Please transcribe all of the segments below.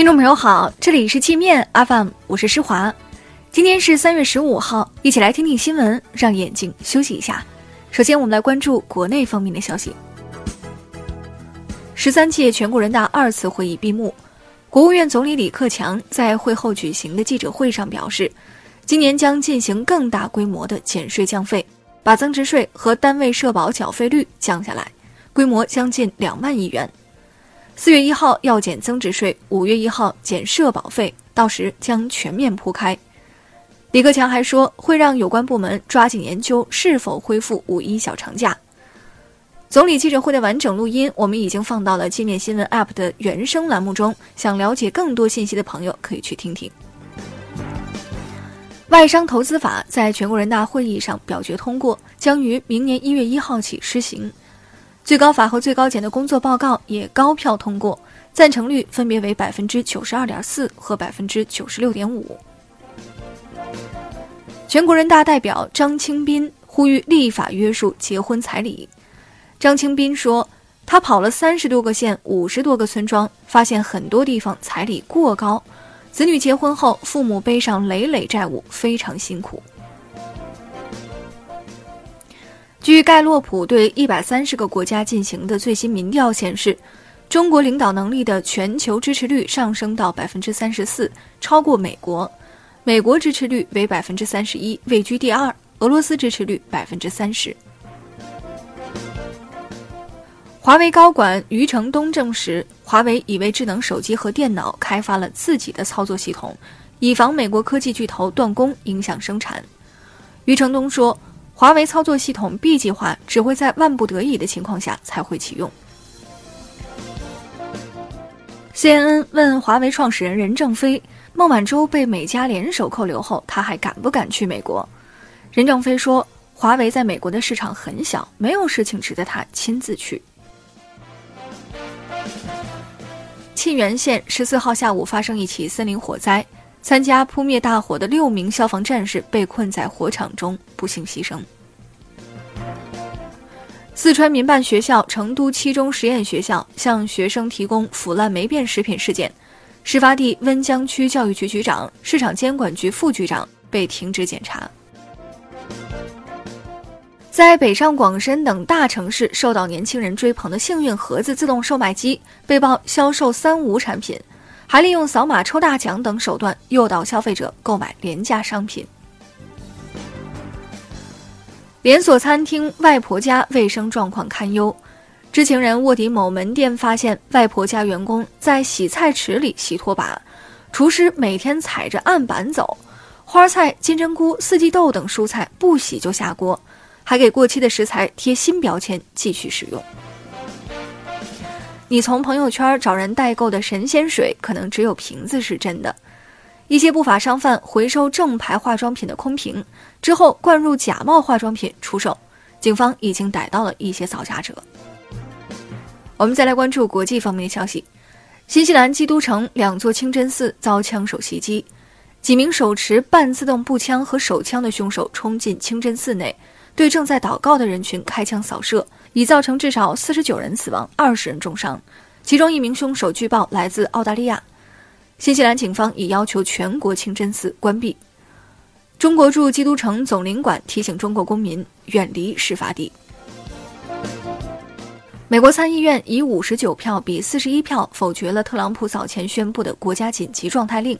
听众朋友好，这里是界面 FM，我是施华。今天是三月十五号，一起来听听新闻，让眼睛休息一下。首先，我们来关注国内方面的消息。十三届全国人大二次会议闭幕，国务院总理李克强在会后举行的记者会上表示，今年将进行更大规模的减税降费，把增值税和单位社保缴费率降下来，规模将近两万亿元。四月一号要减增值税，五月一号减社保费，到时将全面铺开。李克强还说，会让有关部门抓紧研究是否恢复五一小长假。总理记者会的完整录音，我们已经放到了界面新闻 App 的原声栏目中，想了解更多信息的朋友可以去听听。外商投资法在全国人大会议上表决通过，将于明年一月一号起施行。最高法和最高检的工作报告也高票通过，赞成率分别为百分之九十二点四和百分之九十六点五。全国人大代表张清斌呼吁立法约束结婚彩礼。张清斌说，他跑了三十多个县、五十多个村庄，发现很多地方彩礼过高，子女结婚后，父母背上累累债务，非常辛苦。据盖洛普对一百三十个国家进行的最新民调显示，中国领导能力的全球支持率上升到百分之三十四，超过美国；美国支持率为百分之三十一，位居第二；俄罗斯支持率百分之三十。华为高管余承东证实，华为已为智能手机和电脑开发了自己的操作系统，以防美国科技巨头断供影响生产。余承东说。华为操作系统 B 计划只会在万不得已的情况下才会启用。CNN 问华为创始人任正非，孟晚舟被美加联手扣留后，他还敢不敢去美国？任正非说，华为在美国的市场很小，没有事情值得他亲自去。沁源县十四号下午发生一起森林火灾。参加扑灭大火的六名消防战士被困在火场中，不幸牺牲。四川民办学校成都七中实验学校向学生提供腐烂霉变食品事件，事发地温江区教育局局长、市场监管局副局长被停职检查。在北上广深等大城市受到年轻人追捧的幸运盒子自动售卖机被曝销售“三无”产品。还利用扫码抽大奖等手段诱导消费者购买廉价商品。连锁餐厅外婆家卫生状况堪忧，知情人卧底某门店发现外婆家员工在洗菜池里洗拖把，厨师每天踩着案板走，花菜、金针菇、四季豆等蔬菜不洗就下锅，还给过期的食材贴新标签继续使用。你从朋友圈找人代购的神仙水，可能只有瓶子是真的。一些不法商贩回收正牌化妆品的空瓶，之后灌入假冒化妆品出售。警方已经逮到了一些造假者。我们再来关注国际方面的消息：新西兰基督城两座清真寺遭枪手袭击，几名手持半自动步枪和手枪的凶手冲进清真寺内，对正在祷告的人群开枪扫射。已造成至少四十九人死亡，二十人重伤，其中一名凶手据报来自澳大利亚。新西兰警方已要求全国清真寺关闭。中国驻基督城总领馆提醒中国公民远离事发地。美国参议院以五十九票比四十一票否决了特朗普早前宣布的国家紧急状态令，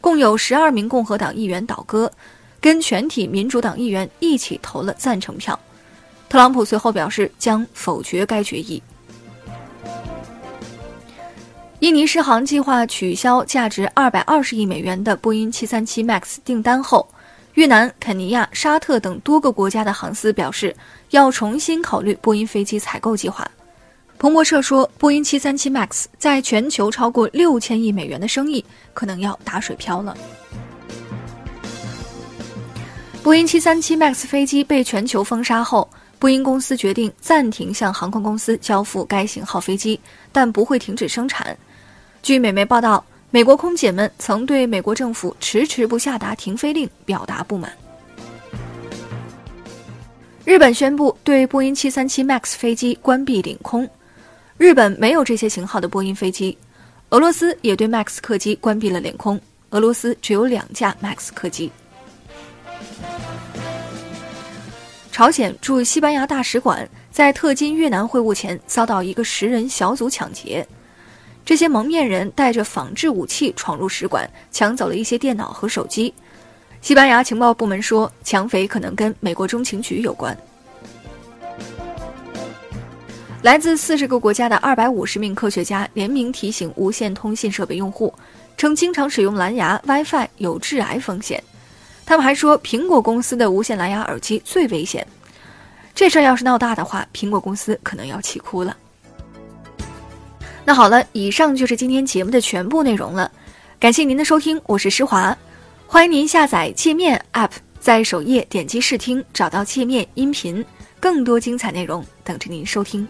共有十二名共和党议员倒戈，跟全体民主党议员一起投了赞成票。特朗普随后表示将否决该决议。印尼狮航计划取消价值二百二十亿美元的波音七三七 MAX 订单后，越南、肯尼亚、沙特等多个国家的航司表示要重新考虑波音飞机采购计划。彭博社说，波音七三七 MAX 在全球超过六千亿美元的生意可能要打水漂了。波音七三七 MAX 飞机被全球封杀后。波音公司决定暂停向航空公司交付该型号飞机，但不会停止生产。据美媒报道，美国空姐们曾对美国政府迟迟不下达停飞令表达不满。日本宣布对波音737 MAX 飞机关闭领空。日本没有这些型号的波音飞机。俄罗斯也对 Max 客机关闭了领空。俄罗斯只有两架 Max 客机。朝鲜驻西班牙大使馆在特金越南会晤前遭到一个十人小组抢劫，这些蒙面人带着仿制武器闯入使馆，抢走了一些电脑和手机。西班牙情报部门说，抢匪可能跟美国中情局有关。来自四十个国家的二百五十名科学家联名提醒无线通信设备用户，称经常使用蓝牙 WiFi 有致癌风险。他们还说，苹果公司的无线蓝牙耳机最危险。这事儿要是闹大的话，苹果公司可能要气哭了。那好了，以上就是今天节目的全部内容了。感谢您的收听，我是施华。欢迎您下载界面 App，在首页点击试听，找到界面音频，更多精彩内容等着您收听。